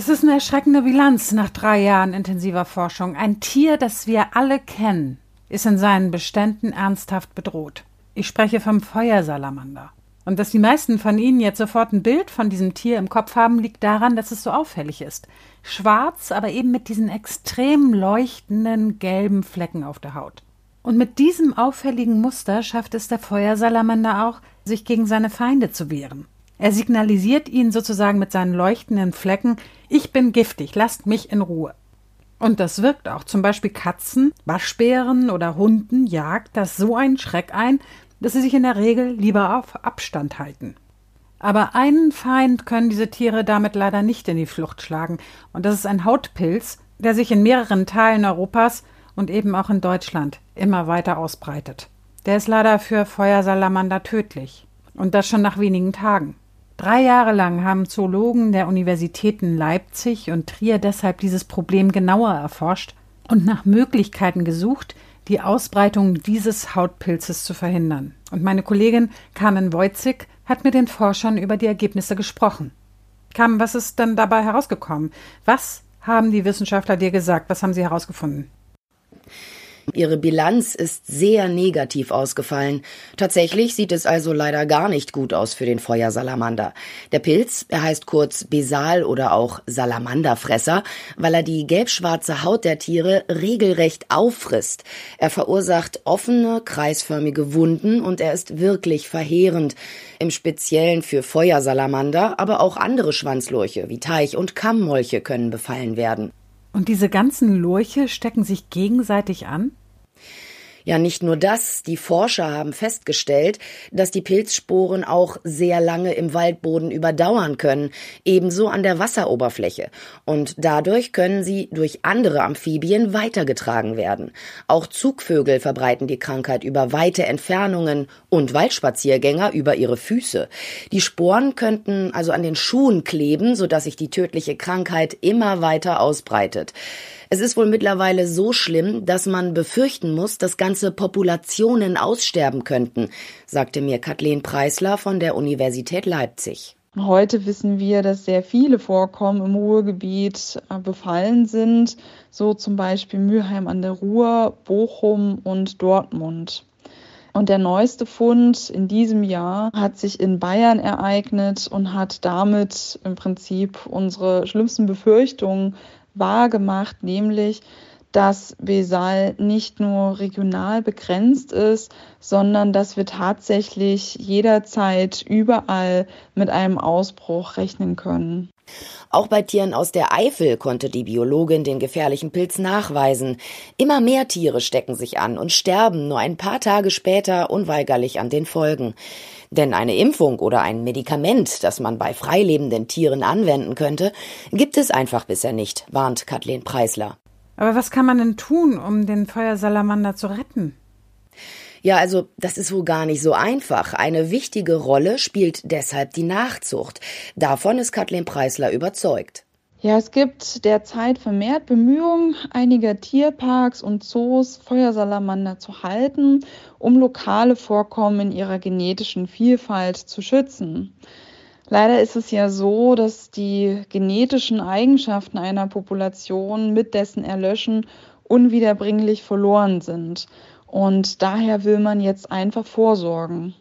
Das ist eine erschreckende Bilanz nach drei Jahren intensiver Forschung. Ein Tier, das wir alle kennen, ist in seinen Beständen ernsthaft bedroht. Ich spreche vom Feuersalamander. Und dass die meisten von Ihnen jetzt sofort ein Bild von diesem Tier im Kopf haben, liegt daran, dass es so auffällig ist. Schwarz, aber eben mit diesen extrem leuchtenden gelben Flecken auf der Haut. Und mit diesem auffälligen Muster schafft es der Feuersalamander auch, sich gegen seine Feinde zu wehren. Er signalisiert ihnen sozusagen mit seinen leuchtenden Flecken, ich bin giftig, lasst mich in Ruhe. Und das wirkt auch. Zum Beispiel Katzen, Waschbären oder Hunden jagt das so einen Schreck ein, dass sie sich in der Regel lieber auf Abstand halten. Aber einen Feind können diese Tiere damit leider nicht in die Flucht schlagen, und das ist ein Hautpilz, der sich in mehreren Teilen Europas und eben auch in Deutschland immer weiter ausbreitet. Der ist leider für Feuersalamander tödlich. Und das schon nach wenigen Tagen. Drei Jahre lang haben Zoologen der Universitäten Leipzig und Trier deshalb dieses Problem genauer erforscht und nach Möglichkeiten gesucht, die Ausbreitung dieses Hautpilzes zu verhindern. Und meine Kollegin Carmen Wojcik hat mit den Forschern über die Ergebnisse gesprochen. Carmen, was ist denn dabei herausgekommen? Was haben die Wissenschaftler dir gesagt? Was haben sie herausgefunden? Ihre Bilanz ist sehr negativ ausgefallen. Tatsächlich sieht es also leider gar nicht gut aus für den Feuersalamander. Der Pilz, er heißt kurz Besal oder auch Salamanderfresser, weil er die gelbschwarze Haut der Tiere regelrecht auffrisst. Er verursacht offene, kreisförmige Wunden und er ist wirklich verheerend. Im Speziellen für Feuersalamander, aber auch andere Schwanzlurche wie Teich- und Kammmolche können befallen werden. Und diese ganzen Lurche stecken sich gegenseitig an? Ja, nicht nur das. Die Forscher haben festgestellt, dass die Pilzsporen auch sehr lange im Waldboden überdauern können, ebenso an der Wasseroberfläche. Und dadurch können sie durch andere Amphibien weitergetragen werden. Auch Zugvögel verbreiten die Krankheit über weite Entfernungen und Waldspaziergänger über ihre Füße. Die Sporen könnten also an den Schuhen kleben, sodass sich die tödliche Krankheit immer weiter ausbreitet. Es ist wohl mittlerweile so schlimm, dass man befürchten muss, dass ganze Populationen aussterben könnten, sagte mir Kathleen Preisler von der Universität Leipzig. Heute wissen wir, dass sehr viele Vorkommen im Ruhrgebiet äh, befallen sind, so zum Beispiel Mülheim an der Ruhr, Bochum und Dortmund. Und der neueste Fund in diesem Jahr hat sich in Bayern ereignet und hat damit im Prinzip unsere schlimmsten Befürchtungen wahrgemacht, nämlich dass Besal nicht nur regional begrenzt ist, sondern dass wir tatsächlich jederzeit überall mit einem Ausbruch rechnen können. Auch bei Tieren aus der Eifel konnte die Biologin den gefährlichen Pilz nachweisen. Immer mehr Tiere stecken sich an und sterben nur ein paar Tage später unweigerlich an den Folgen. Denn eine Impfung oder ein Medikament, das man bei freilebenden Tieren anwenden könnte, gibt es einfach bisher nicht, warnt Kathleen Preisler. Aber was kann man denn tun, um den Feuersalamander zu retten? Ja, also das ist wohl gar nicht so einfach. Eine wichtige Rolle spielt deshalb die Nachzucht. Davon ist Kathleen Preisler überzeugt. Ja, es gibt derzeit vermehrt Bemühungen einiger Tierparks und Zoos, Feuersalamander zu halten, um lokale Vorkommen in ihrer genetischen Vielfalt zu schützen. Leider ist es ja so, dass die genetischen Eigenschaften einer Population mit dessen Erlöschen unwiederbringlich verloren sind. Und daher will man jetzt einfach vorsorgen.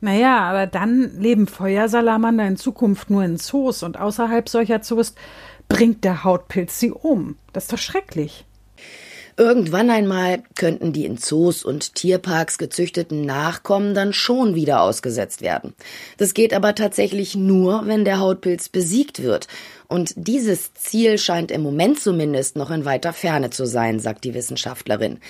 Naja, aber dann leben Feuersalamander in Zukunft nur in Zoos und außerhalb solcher Zoos bringt der Hautpilz sie um. Das ist doch schrecklich. Irgendwann einmal könnten die in Zoos und Tierparks gezüchteten Nachkommen dann schon wieder ausgesetzt werden. Das geht aber tatsächlich nur, wenn der Hautpilz besiegt wird. Und dieses Ziel scheint im Moment zumindest noch in weiter Ferne zu sein, sagt die Wissenschaftlerin.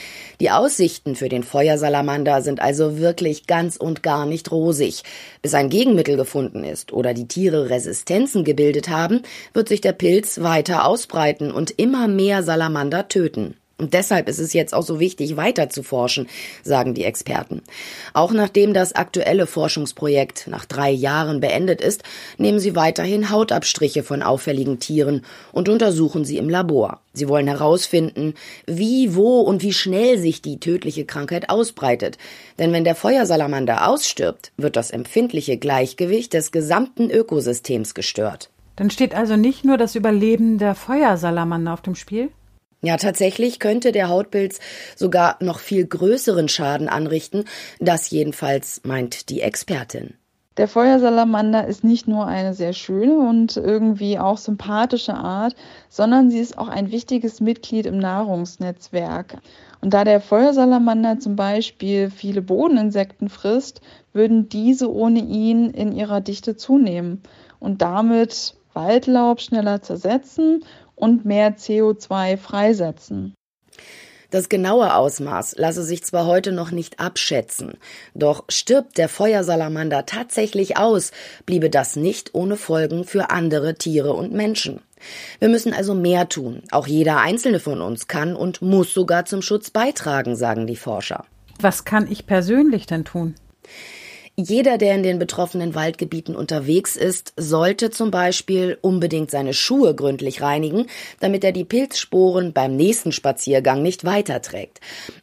Die Aussichten für den Feuersalamander sind also wirklich ganz und gar nicht rosig. Bis ein Gegenmittel gefunden ist oder die Tiere Resistenzen gebildet haben, wird sich der Pilz weiter ausbreiten und immer mehr Salamander töten. Und deshalb ist es jetzt auch so wichtig, weiter zu forschen, sagen die Experten. Auch nachdem das aktuelle Forschungsprojekt nach drei Jahren beendet ist, nehmen sie weiterhin Hautabstriche von auffälligen Tieren und untersuchen sie im Labor. Sie wollen herausfinden, wie, wo und wie schnell sich die tödliche Krankheit ausbreitet. Denn wenn der Feuersalamander ausstirbt, wird das empfindliche Gleichgewicht des gesamten Ökosystems gestört. Dann steht also nicht nur das Überleben der Feuersalamander auf dem Spiel? Ja, tatsächlich könnte der Hautpilz sogar noch viel größeren Schaden anrichten. Das jedenfalls meint die Expertin. Der Feuersalamander ist nicht nur eine sehr schöne und irgendwie auch sympathische Art, sondern sie ist auch ein wichtiges Mitglied im Nahrungsnetzwerk. Und da der Feuersalamander zum Beispiel viele Bodeninsekten frisst, würden diese ohne ihn in ihrer Dichte zunehmen und damit Waldlaub schneller zersetzen und mehr CO2 freisetzen. Das genaue Ausmaß lasse sich zwar heute noch nicht abschätzen, doch stirbt der Feuersalamander tatsächlich aus, bliebe das nicht ohne Folgen für andere Tiere und Menschen. Wir müssen also mehr tun. Auch jeder einzelne von uns kann und muss sogar zum Schutz beitragen, sagen die Forscher. Was kann ich persönlich denn tun? Jeder, der in den betroffenen Waldgebieten unterwegs ist, sollte zum Beispiel unbedingt seine Schuhe gründlich reinigen, damit er die Pilzsporen beim nächsten Spaziergang nicht weiterträgt.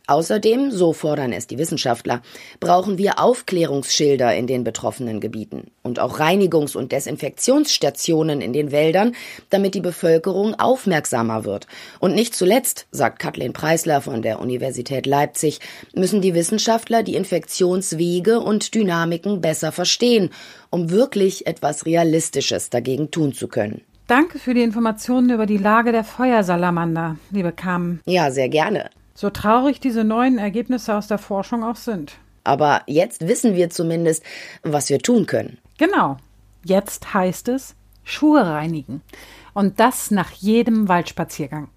Außerdem, so fordern es die Wissenschaftler, brauchen wir Aufklärungsschilder in den betroffenen Gebieten und auch Reinigungs- und Desinfektionsstationen in den Wäldern, damit die Bevölkerung aufmerksamer wird. Und nicht zuletzt, sagt Kathleen Preisler von der Universität Leipzig, müssen die Wissenschaftler die Infektionswege und Dynamiken besser verstehen, um wirklich etwas Realistisches dagegen tun zu können. Danke für die Informationen über die Lage der Feuersalamander, liebe Carmen. Ja, sehr gerne. So traurig diese neuen Ergebnisse aus der Forschung auch sind. Aber jetzt wissen wir zumindest, was wir tun können. Genau. Jetzt heißt es Schuhe reinigen. Und das nach jedem Waldspaziergang.